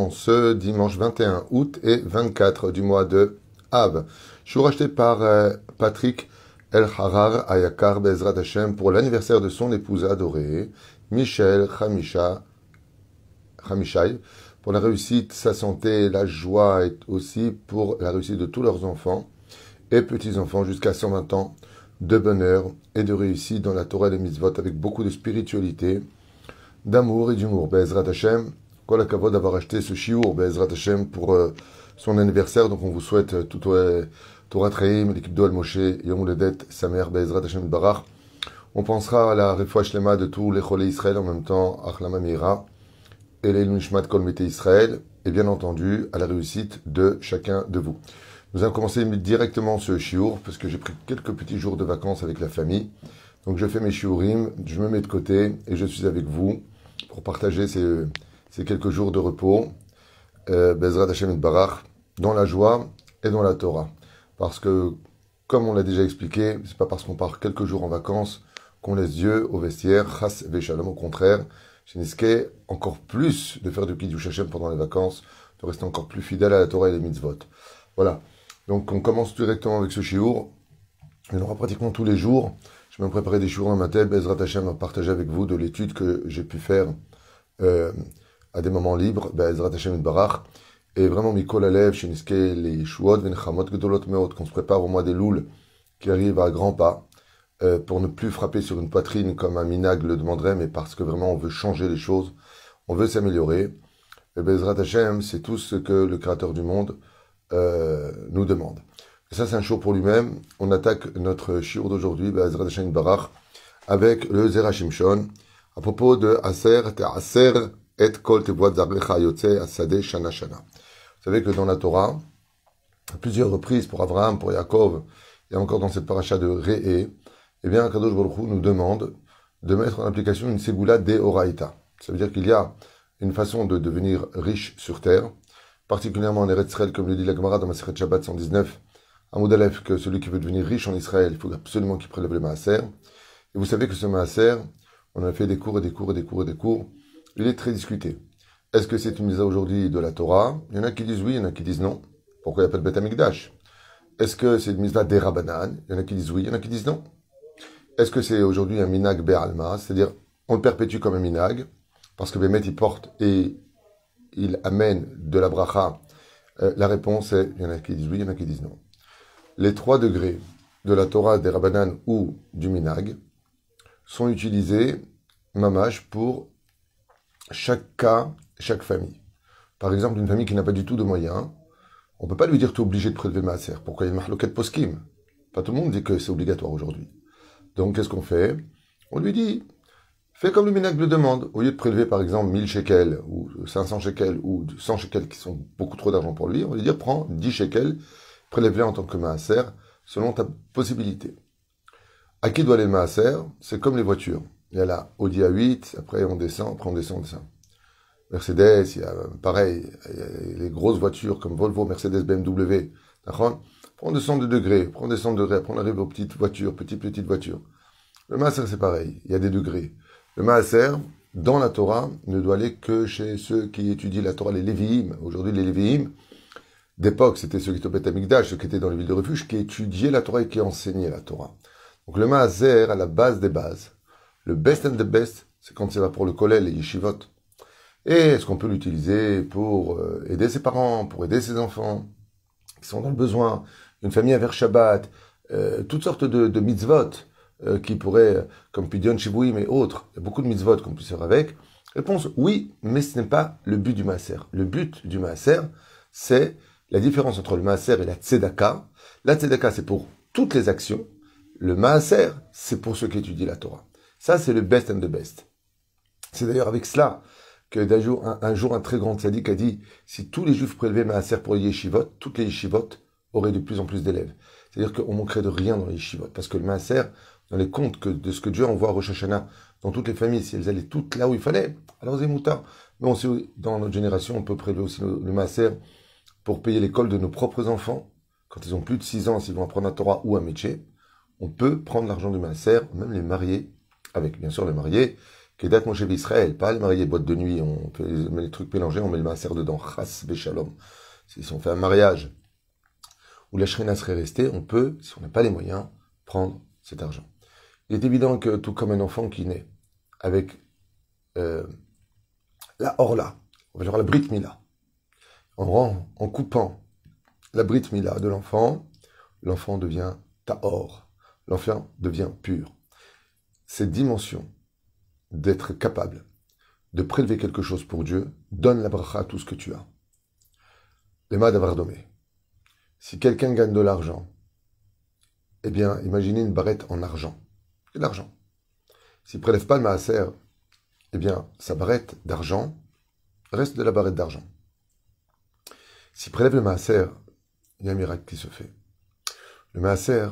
en ce dimanche 21 août et 24 du mois de Av. Je suis racheté par euh, Patrick El Harar Ayakar Bezrat Hashem pour l'anniversaire de son épouse adorée, Michel Khamishaï, pour la réussite, sa santé, la joie et aussi pour la réussite de tous leurs enfants et petits-enfants jusqu'à 120 ans de bonheur et de réussite dans la Torah et les mitzvot avec beaucoup de spiritualité, d'amour et d'humour. Bezrat Hashem, kol hakavod d'avoir acheté ce shiur, Bezrat Hashem, pour euh, son anniversaire. Donc on vous souhaite euh, tout euh, Torah Traim, l'équipe d'Oal Moshe, Yom Ledet, sa mère, Bezrat Hashem Barach. On pensera à la Shlema de tous les Cholés Israël en même temps, Achlama Meira, et les Nishmat Kol Mete Israël, et bien entendu à la réussite de chacun de vous. Nous allons commencer directement ce shiur, parce que j'ai pris quelques petits jours de vacances avec la famille. Donc je fais mes shiurim, je me mets de côté et je suis avec vous pour partager ces, quelques jours de repos, euh, Bezrat Hashem et Barach, dans la joie et dans la Torah. Parce que, comme on l'a déjà expliqué, c'est pas parce qu'on part quelques jours en vacances qu'on laisse Dieu au vestiaire, chas veshalom, au contraire, chez encore plus de faire du Kiddush pendant les vacances, de rester encore plus fidèle à la Torah et les mitzvot. Voilà. Donc on commence directement avec ce shiur. Il y en aura pratiquement tous les jours. Je vais me préparer des shiurs dans ma tête. Bezrat Hashem à partager avec vous de l'étude que j'ai pu faire euh, à des moments libres. Bezrat Hashem et Barach. Et vraiment, Mikol Alev, Shiniske, les Shuot, Venchamot, Gedolot Meot, qu'on se prépare au mois des Louls, qui arrive à grands pas, euh, pour ne plus frapper sur une poitrine comme un minag le demanderait, mais parce que vraiment on veut changer les choses, on veut s'améliorer. Et Bezrat Hashem, c'est tout ce que le Créateur du monde euh, nous demande. Ça, c'est un show pour lui-même. On attaque notre shiur d'aujourd'hui, Bezrat Hashem Barach, avec le Zerachimshon, à propos de Aser, Aser et Kol Yotze Asade Shana Shana. Vous savez que dans la Torah, à plusieurs reprises pour Abraham, pour Yaakov, et encore dans cette paracha de Re'e, eh bien, Kadosh Baruch Hu nous demande de mettre en application une Ségoula de Oraita. Ça veut dire qu'il y a une façon de devenir riche sur terre, particulièrement en Eretz Israël, comme le dit la Gemara dans Maseret Shabbat 119, à que celui qui veut devenir riche en Israël, il faut absolument qu'il prélève le Maaser. Et vous savez que ce Maaser, on a fait des cours et des cours et des cours et des cours, il est très discuté. Est-ce que c'est une mise aujourd'hui de la Torah? Il y en a qui disent oui, il y en a qui disent non. Pourquoi il appelle Bet Amikdash Est-ce que c'est une mise des Rabbanan? Il y en a qui disent oui, il y en a qui disent non. Est-ce que c'est aujourd'hui un minag be'alma? C'est-à-dire, on le perpétue comme un minag, parce que Bémet, il porte et il amène de la bracha. Euh, la réponse est, il y en a qui disent oui, il y en a qui disent non. Les trois degrés de la Torah, des Rabbanan ou du minag sont utilisés, mamash, pour chaque cas, chaque famille. Par exemple, une famille qui n'a pas du tout de moyens, on ne peut pas lui dire tu es obligé de prélever maaser. Pourquoi il y a une mahloket poskim? Pas tout le monde dit que c'est obligatoire aujourd'hui. Donc qu'est-ce qu'on fait? On lui dit fais comme le minac le demande. Au lieu de prélever par exemple 1000 shekels ou 500 shekels ou 100 shekels qui sont beaucoup trop d'argent pour lui, on lui dit prends 10 shekels, prélève-les en tant que maaser selon ta possibilité. À qui doit aller le maaser? C'est comme les voitures. Il y a la Audi A8, après on descend, après on descend, on descend. Mercedes, il y a pareil, il y les grosses voitures comme Volvo, Mercedes, BMW. D'accord? On descend de degrés, on descend de degrés, après on arrive aux petites voitures, petites, petites voitures. Le maaser, c'est pareil, il y a des degrés. Le maaser, dans la Torah, ne doit aller que chez ceux qui étudient la Torah, les Lévi'im. Aujourd'hui, les Lévi'im, d'époque, c'était ceux qui étaient au ceux qui étaient dans les villes de refuge, qui étudiaient la Torah et qui enseignaient la Torah. Donc le maaser, à la base des bases, le best and the best, c'est quand c'est va pour le kollel, les yeshivot. Et est-ce qu'on peut l'utiliser pour euh, aider ses parents, pour aider ses enfants qui sont dans le besoin, une famille vers Shabbat, euh, toutes sortes de, de mitzvot? Euh, qui pourraient, comme Pidion Shibouim et autres, il y a beaucoup de mitzvot qu'on peut faire avec. Réponse oui, mais ce n'est pas le but du maaser. Le but du maaser, c'est la différence entre le maaser et la tzedaka. La tzedaka, c'est pour toutes les actions. Le maaser, c'est pour ceux qui étudient la Torah. Ça, c'est le best and the best. C'est d'ailleurs avec cela que un, jour, un très grand tzaddik a dit, si tous les juifs prélevaient maaser pour les yeshivot, toutes les yeshivot aurait de plus en plus d'élèves. C'est-à-dire qu'on manquerait de rien dans les yeshivot. Parce que le maaser, dans les comptes que, de ce que Dieu envoie à Rosh Hashanah, dans toutes les familles, si elles allaient toutes là où il fallait, alors c'est moutards. Mais on dans notre génération, on peut prélever aussi le, le pour payer l'école de nos propres enfants. Quand ils ont plus de 6 ans, s'ils vont apprendre à Torah ou à métier, on peut prendre l'argent du maaser, même les mariés, avec bien sûr le marié, qui est date Moshe Israël, pas le marié boîte de nuit, on fait les, trucs mélangés, on met le maaser dedans, chas Béchalom. Si on fait un mariage où la shrina serait restée, on peut, si on n'a pas les moyens, prendre cet argent. Il est évident que tout comme un enfant qui naît avec euh, la orla, on va dire la brit mila, en, en coupant la brit mila de l'enfant, l'enfant devient taor, l'enfant devient pur. Cette dimension d'être capable de prélever quelque chose pour Dieu donne la bracha à tout ce que tu as. Les domé. Si quelqu'un gagne de l'argent, eh bien, imaginez une barrette en argent. L'argent. S'il ne prélève pas le maaser, eh bien, sa barrette d'argent reste de la barrette d'argent. S'il prélève le maaser, il y a un miracle qui se fait. Le maaser,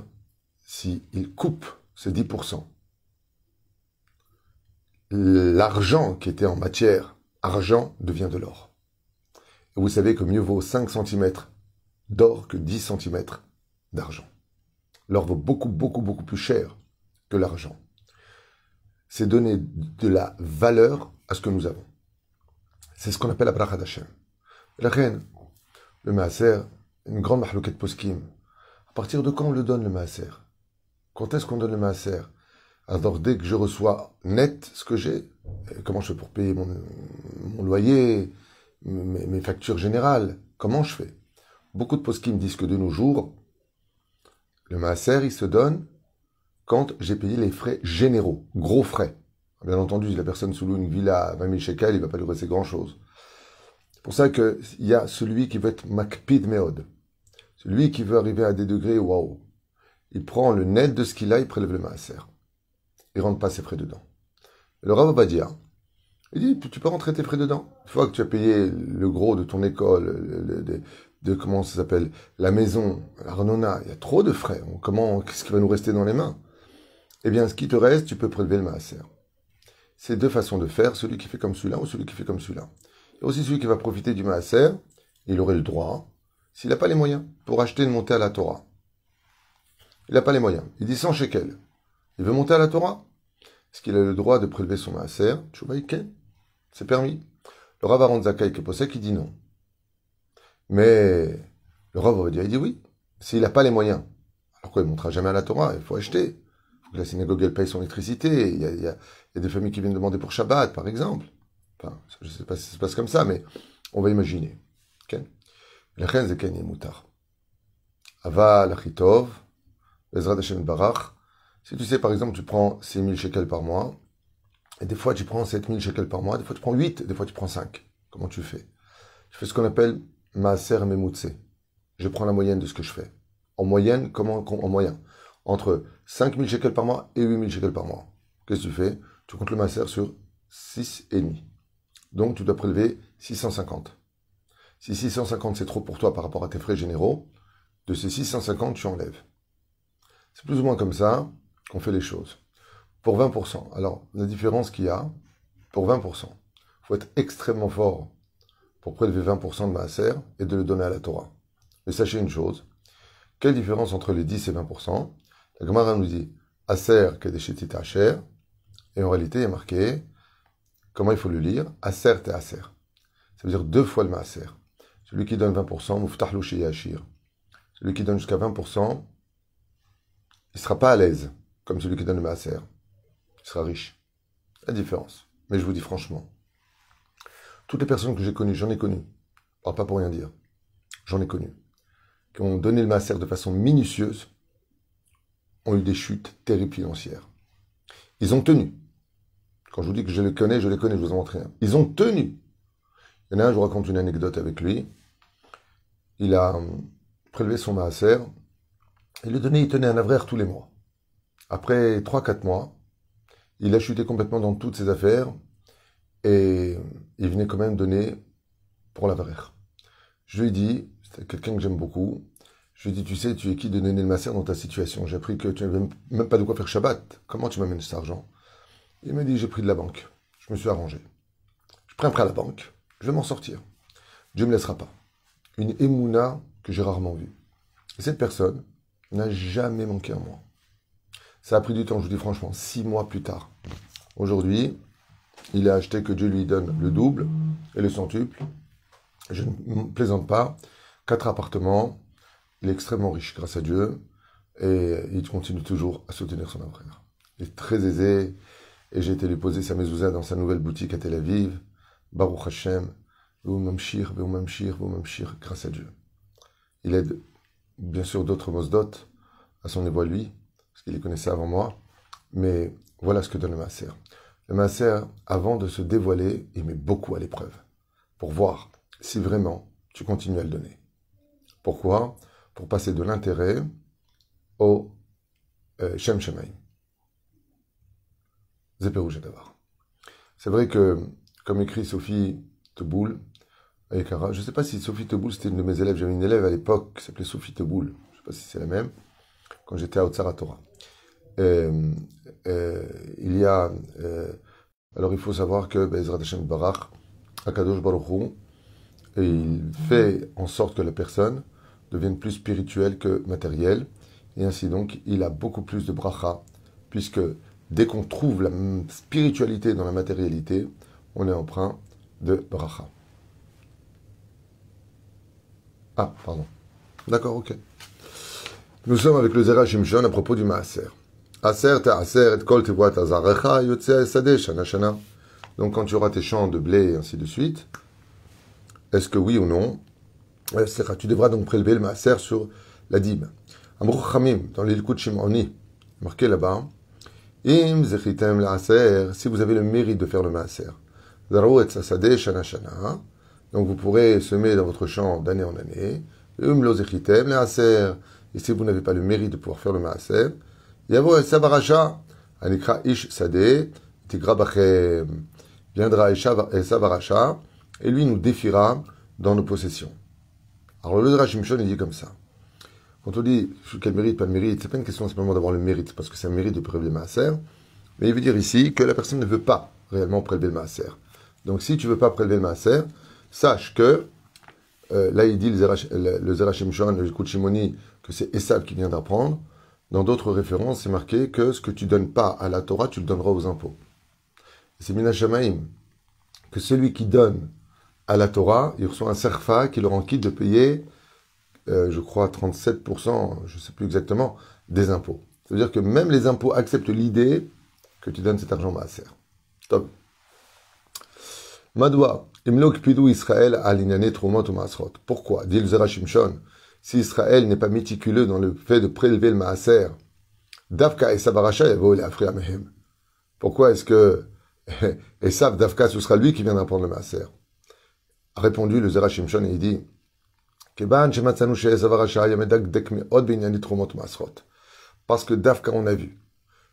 s'il coupe ces 10%, l'argent qui était en matière, argent devient de l'or. Vous savez que mieux vaut 5 cm d'or que 10 cm d'argent. L'or vaut beaucoup, beaucoup, beaucoup plus cher l'argent. C'est donner de la valeur à ce que nous avons. C'est ce qu'on appelle la bracha d'Hachem. La reine, le maaser, une grande mahlouket poskim. À partir de quand on le donne le maaser? Quand est-ce qu'on donne le maaser? Alors dès que je reçois net ce que j'ai, comment je fais pour payer mon, loyer, mes, mes, factures générales Comment je fais? Beaucoup de poskim disent que de nos jours, le maaser, il se donne j'ai payé les frais généraux, gros frais. Bien entendu, si la personne sous une villa à 20 000 shekels, il ne va pas lui rester grand-chose. C'est pour ça qu'il y a celui qui veut être makpid meod. Celui qui veut arriver à des degrés, waouh. Il prend le net de ce qu'il a, il prélève le maaser. Il rentre pas ses frais dedans. Le Rav dire, il dit, tu peux rentrer tes frais dedans? Une fois que tu as payé le gros de ton école, de comment ça s'appelle, la maison, l'Arnona, il y a trop de frais. Comment, qu'est-ce qui va nous rester dans les mains? Eh bien, ce qui te reste, tu peux prélever le maaser. C'est deux façons de faire, celui qui fait comme celui-là ou celui qui fait comme celui-là. Et aussi celui qui va profiter du maaser, il aurait le droit, s'il n'a pas les moyens, pour acheter une montée à la Torah. Il n'a pas les moyens. Il dit 100 shekels. Il veut monter à la Torah Est-ce qu'il a le droit de prélever son maaser? C'est permis. Le Rav Aaron Zakai qui dit non. Mais le Rav il dit oui. S'il n'a pas les moyens, alors quoi, il ne montera jamais à la Torah, il faut acheter. La synagogue elle paye son électricité. Il y, a, des familles qui viennent demander pour Shabbat, par exemple. Enfin, je ne sais pas si ça se passe comme ça, mais on va imaginer. La reine c'est Ken Moutar. Ava Lachitov, Bezrat Hashem Barach. Si tu sais, par exemple, tu prends 6 000 shekels par mois, et des fois tu prends 7 000 shekels par mois, des fois tu prends 8, des fois tu prends 5. Comment tu fais? Tu fais ce qu'on appelle Maaser Memutse. Je prends la moyenne de ce que je fais. En moyenne, comment en moyenne Entre 5000 shekels par mois et 8000 shekels par mois. Qu'est-ce que tu fais? Tu comptes le Maaser sur 6,5. Donc tu dois prélever 650. Si 650 c'est trop pour toi par rapport à tes frais généraux, de ces 650 tu enlèves. C'est plus ou moins comme ça qu'on fait les choses. Pour 20%, alors la différence qu'il y a, pour 20%, il faut être extrêmement fort pour prélever 20% de maaser et de le donner à la Torah. Mais sachez une chose, quelle différence entre les 10 et 20% La Gemara nous dit Aser kadeshetit asher, et en réalité il a marqué, comment il faut le lire? Aser te aser. Ça veut dire deux fois le maaser. Celui qui donne 20%, muftahlu yashir. Celui qui donne jusqu'à 20%, il ne sera pas à l'aise, comme celui qui donne le maaser. Il sera riche. La différence. Mais je vous dis franchement, toutes les personnes que j'ai connues, j'en ai connu, pas pour rien dire, j'en ai connu, qui ont donné le maaser de façon minutieuse, ont eu des chutes terribles financières. Ils ont tenu. Quand je vous dis que je les connais, je les connais, je vous en montre rien. Ils ont tenu. Il y en a un, je vous raconte une anecdote avec lui. Il a hum, prélevé son maaser. Il le donnait, il tenait un avraire tous les mois. Après 3-4 mois, il a chuté complètement dans toutes ses affaires. Et il venait quand même donner pour la Je lui ai dit, c'est quelqu'un que j'aime beaucoup, je lui ai dit, tu sais, tu es qui de donner le masser dans ta situation? J'ai appris que tu n'avais même pas de quoi faire Shabbat. Comment tu m'amènes cet argent? Il m'a dit, j'ai pris de la banque. Je me suis arrangé. Je prends un prêt à la banque. Je vais m'en sortir. Dieu ne me laissera pas. Une émouna que j'ai rarement vue. Et cette personne n'a jamais manqué un mois. Ça a pris du temps, je vous dis franchement, six mois plus tard. Aujourd'hui, il a acheté que Dieu lui donne le double et le centuple. Je ne plaisante pas. Quatre appartements. Il est extrêmement riche grâce à Dieu. Et il continue toujours à soutenir son frère. Il est très aisé. Et j'ai été lui poser sa mezouza dans sa nouvelle boutique à Tel Aviv. Baruch Hashem. Mamshir, Mamshir, Mamshir, grâce à Dieu. Il aide bien sûr d'autres mosdot à son niveau lui, parce qu'il les connaissait avant moi. Mais voilà ce que donne le Maaser. Le Maaser, avant de se dévoiler, il met beaucoup à l'épreuve pour voir si vraiment tu continues à le donner. Pourquoi? Pour passer de l'intérêt au euh, Shem Shemaim. d'avoir. C'est vrai que, comme écrit Sophie Teboul, je ne sais pas si Sophie Teboul c'était une de mes élèves. J'avais une élève à l'époque qui s'appelait Sophie Teboul. Je ne sais pas si c'est la même. Quand j'étais à Otsara Torah. Il y a. Euh, alors il faut savoir que Bezrat Hashem Barach, Akadosh Baruch et il fait en sorte que la personne devienne plus spirituelle que matérielle. Et ainsi donc, il a beaucoup plus de bracha, puisque dès qu'on trouve la spiritualité dans la matérialité, on est emprunt de bracha. Ah, pardon. D'accord, ok. Nous sommes avec le Zera Shimshon à propos du Maaser. Aser aser et kol azarecha yotze shana shana. Donc quand tu auras tes champs de blé et ainsi de suite, est-ce que oui ou non, tu devras donc prélever le maaser sur la dîme. Amrou Khamim, dans l'Ilkut Shimoni, marqué là-bas, Im zechitem la'aser, si vous avez le mérite de faire le maaser. Zarou et sasade shana shana. Donc vous pourrez semer dans votre champ d'année en année. Um lo zechitem la'aser. Et si vous n'avez pas le mérite de pouvoir faire le maaser, yavo et savarasha, anikra ish sade, tigra bachem. Viendra Esav Aracha, et lui nous défiera dans nos possessions. Alors le Rachim Shon, il dit comme ça. Quand on dit quel mérite, pas mérite, c'est pas une question simplement d'avoir le mérite, parce que c'est un mérite de prélever le maaser, mais il veut dire ici que la personne ne veut pas réellement prélever le maaser. Donc si tu veux pas prélever le maaser, sache que, euh, là il dit le Zerachim Shon, le Kuchimoni, que c'est Esav qui vient d'apprendre. Dans d'autres références, c'est marqué que ce que tu donnes pas à la Torah, tu le donneras aux impôts. C'est Minashamaim, que celui qui donne à la Torah, il reçoit un serfa qui le rend quitte de payer, euh, je crois, 37%, je ne sais plus exactement, des impôts. Ça veut dire que même les impôts acceptent l'idée que tu donnes cet argent maaser. Top. Madwa, Imlok Pidou Israël alignane trumot maasrot. Pourquoi? Dit le Shimshon, si Israël n'est pas méticuleux dans le fait de prélever le maaser, Davka et Sabarasha yavo le mehem. Pourquoi est-ce que et Sav Davka, ce sera lui qui vient d'apprendre le maaser? Répondu le Zera Shimshon et il dit parce que Dafka, on a vu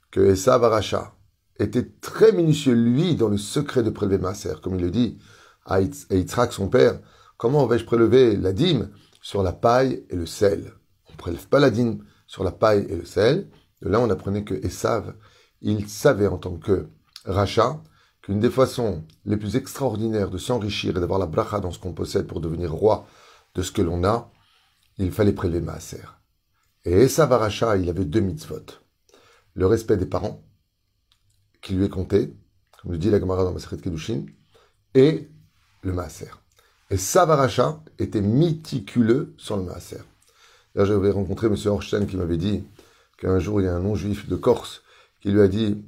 que Esav Aracha était très minutieux, lui, dans le secret de prélever Maaser, comme il le dit à Yitzhak, son père. Comment vais-je prélever la dîme sur la paille et le sel? On ne prélève pas la dîme sur la paille et le sel. De là, on apprenait que Esav, il savait en tant que Racha qu'une des façons les plus extraordinaires de s'enrichir et d'avoir la bracha dans ce qu'on possède pour devenir roi de ce que l'on a, il fallait prélever Maaser. Et Esav Aracha, il avait deux mitzvot. Le respect des parents, qui lui est compté, comme le dit la Gemara dans Maseret Kedushin, et le Maaser. Et Savaracha était méticuleux sur le Maaser. Là, j'avais rencontré M. Horstein qui m'avait dit qu'un jour, il y a un non-juif de Corse qui lui a dit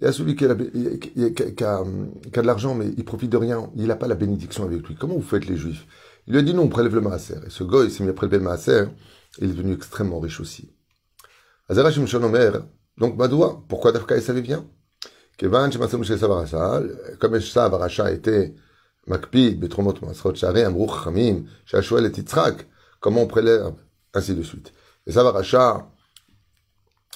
il y a celui qui a, de l'argent, mais il profite de rien. Il n'a pas la bénédiction avec lui. Comment vous faites les juifs? Il lui a dit non, on prélève le maaser. Et ce il s'est mis à prélever le maaser. Il est devenu extrêmement riche aussi. Azara Shimshon Omer, donc Madoua, pourquoi Dafka il savait bien? Kevan Shemasom Shesavarasha était Makpid, Betromot Masrot Shari, Amruch Chamim, Shashuel et Titzrak, comment on prélève? Ainsi de suite. Et Savarasha,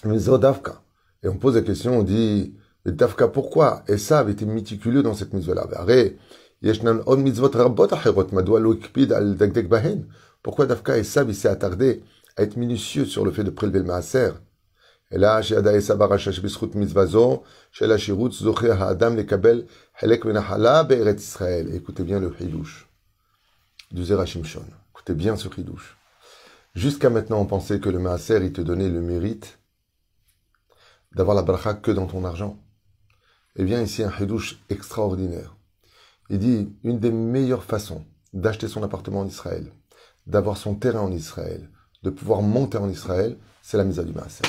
Mizro Dafka. Et on pose la question, on dit, et Dafka, pourquoi? Esav était méticuleux dans cette mitzvah-là Pourquoi Dafka Esav il s'est attardé à être minutieux sur le fait de prélever le maaser? Et là. Écoutez bien le Hidush du Zerachimshon. Écoutez bien ce Hidush. Jusqu'à maintenant, on pensait que le maaser, il te donnait le mérite d'avoir la bracha que dans ton argent. Eh bien, ici, un hidouche extraordinaire. Il dit, une des meilleures façons d'acheter son appartement en Israël, d'avoir son terrain en Israël, de pouvoir monter en Israël, c'est la mise à du Maaser.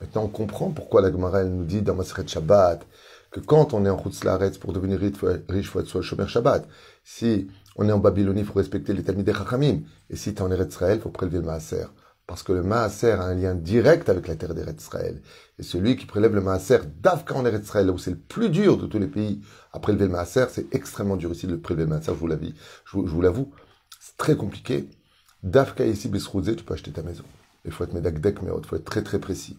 Maintenant, on comprend pourquoi la Gemara nous dit dans Maseret Shabbat que quand on est en Laaretz, pour devenir riche, il faut être sur le Shomer Shabbat. Si on est en Babylonie, il faut respecter les Talmidei Chachamim. Et si tu es en Israël, il faut prélever le Maaser. Parce que le Maaser a un lien direct avec la terre d'Eretz Israël. Et celui qui prélève le Maaser d'Afka en Eretz Israël, là où c'est le plus dur de tous les pays à prélever le Maaser, c'est extrêmement dur ici de prélever le Maaser, je vous l'avoue. Je vous, l'avoue. C'est très compliqué. D'Afka ici, Besrouzé, tu peux acheter ta maison. Il faut être médagdek, mais il faut être très très précis.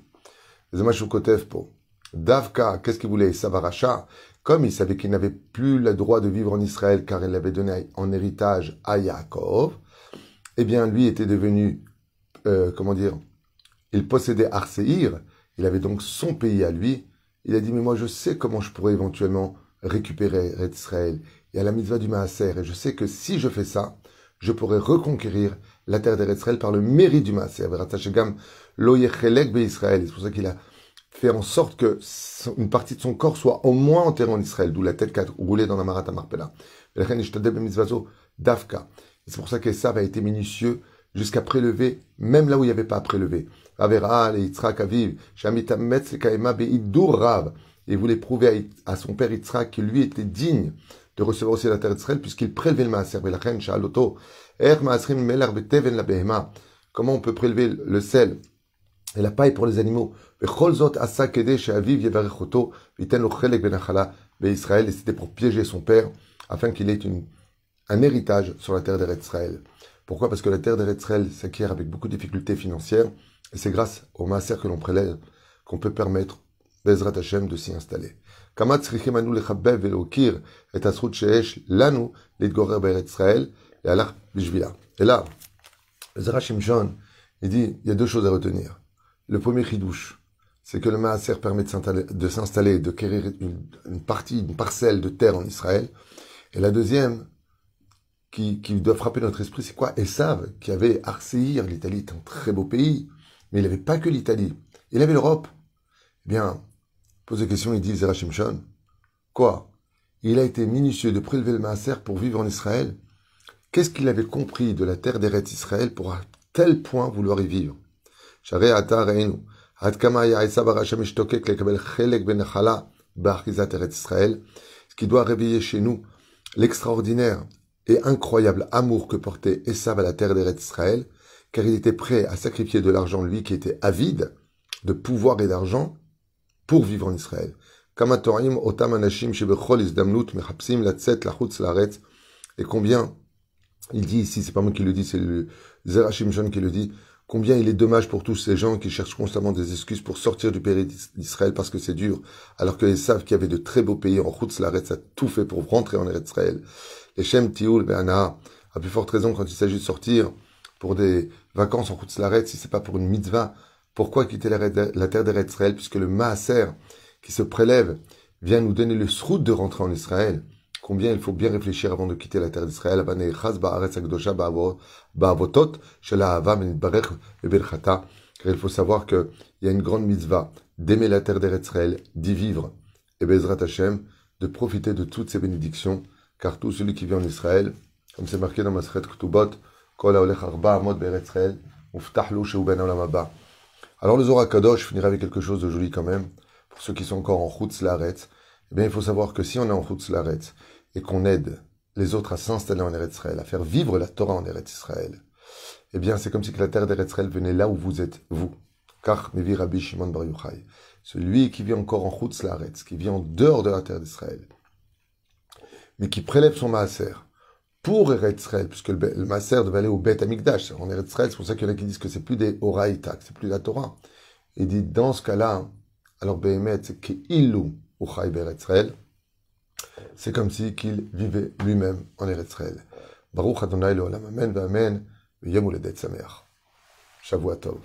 Davka, qu'est-ce qu'il voulait? Savaracha, comme il savait qu'il n'avait plus le droit de vivre en Israël car il l'avait donné en héritage à Yaakov, eh bien lui était devenu, euh, comment dire, il possédait Arseir, il avait donc son pays à lui. Il a dit, mais moi je sais comment je pourrais éventuellement récupérer Israël. et à la mitzvah du Maaser, et je sais que si je fais ça, je pourrais reconquérir la terre d'Israël par le mérite du Maaser. C'est pour ça qu'il a fait en sorte que une partie de son corps soit au moins enterrée en Israël, d'où la tête qui a roulé dans la Marat Marpella. C'est pour ça qu'Esav a été minutieux jusqu'à prélever, même là où il n'y avait pas à prélever. Et il voulait prouver à son père Yitzhak qu'il lui était digne de recevoir aussi la terre d'Israël puisqu'il prélevait le maaser. Comment on peut prélever le sel et la paille pour les animaux? Et c'était pour piéger son père, afin qu'il ait une, un héritage sur la terre d'Israël. Pourquoi? Parce que la terre d'Israël s'acquiert avec beaucoup de difficultés financières, et c'est grâce au maaser que l'on prélève qu'on peut permettre Bezrat Hashem de s'y installer. Et là, Zera Shimshon, il dit, il y a deux choses à retenir. Le premier chidouche, c'est que le Maaser permet de s'installer, de quérir une, partie, une parcelle de terre en Israël. Et la deuxième, qui, doit frapper notre esprit, c'est quoi? Esav, qui avait Arseir, l'Italie est un très beau pays, mais il n'avait pas que l'Italie, il avait l'Europe. Eh bien, pose la question, il dit Zera Shimshon, quoi? Il a été minutieux de prélever le Maaser pour vivre en Israël. Qu'est-ce qu'il avait compris de la terre d'Eretz Israël pour à tel point vouloir y vivre? Ce qui doit réveiller chez nous l'extraordinaire et incroyable amour que portait Esav à la terre d'Eretz Israël, car il était prêt à sacrifier de l'argent, lui qui était avide de pouvoir et d'argent, pour vivre en Israël. Et combien, il dit ici, c'est pas moi qui le dis, c'est le Zerachim John qui le dit, Combien il est dommage pour tous ces gens qui cherchent constamment des excuses pour sortir du pays d'Israël parce que c'est dur, alors qu'ils savent qu'il y avait de très beaux pays en Laretz a tout fait pour rentrer en Israël. Et Shem Tioul Be'ana a plus forte raison quand il s'agit de sortir pour des vacances en route, Laretz, si c'est pas pour une mitzvah. Pourquoi quitter la, terre d'Eretz Israël puisque le Maaser qui se prélève vient nous donner le srout de rentrer en Israël? Combien il faut bien réfléchir avant de quitter la terre d'Israël? Car il faut savoir qu'il y a une grande mitzvah d'aimer la terre d'Israël, d'y vivre, et Bezrat Hashem, de profiter de toutes ces bénédictions, car tout celui qui vit en Israël, comme c'est marqué dans Masret Ktubot, alors le Zohar Kadosh finira avec quelque chose de joli quand même, pour ceux qui sont encore en Chutz Laretz, eh bien il faut savoir que si on est en Chutz Laretz, et qu'on aide les autres à s'installer en Eretz Israël, à faire vivre la Torah en Eretz Israël, eh bien, c'est comme si la terre d'Eretz Israël venait là où vous êtes, vous. Car Rabbi Shimon Bar Yochai, celui qui vit encore en Chutz Laaretz, qui vit en dehors de la terre d'Israël, mais qui prélève son maaser pour Eretz puisque le, maaser devait aller au Beth Amikdash, en Eretz c'est pour ça qu'il y en a qui disent que c'est plus des Oraïta, que c'est plus la Torah. Il dit, dans ce cas-là, alors Behemet, c'est Ke'ilu Uchai Beretz Israël, c'est comme si qu'il vivait lui-même en Eretz. Baruch Adonai Amen, Amen, Yom Uledet Sameach. Shavuot Tov.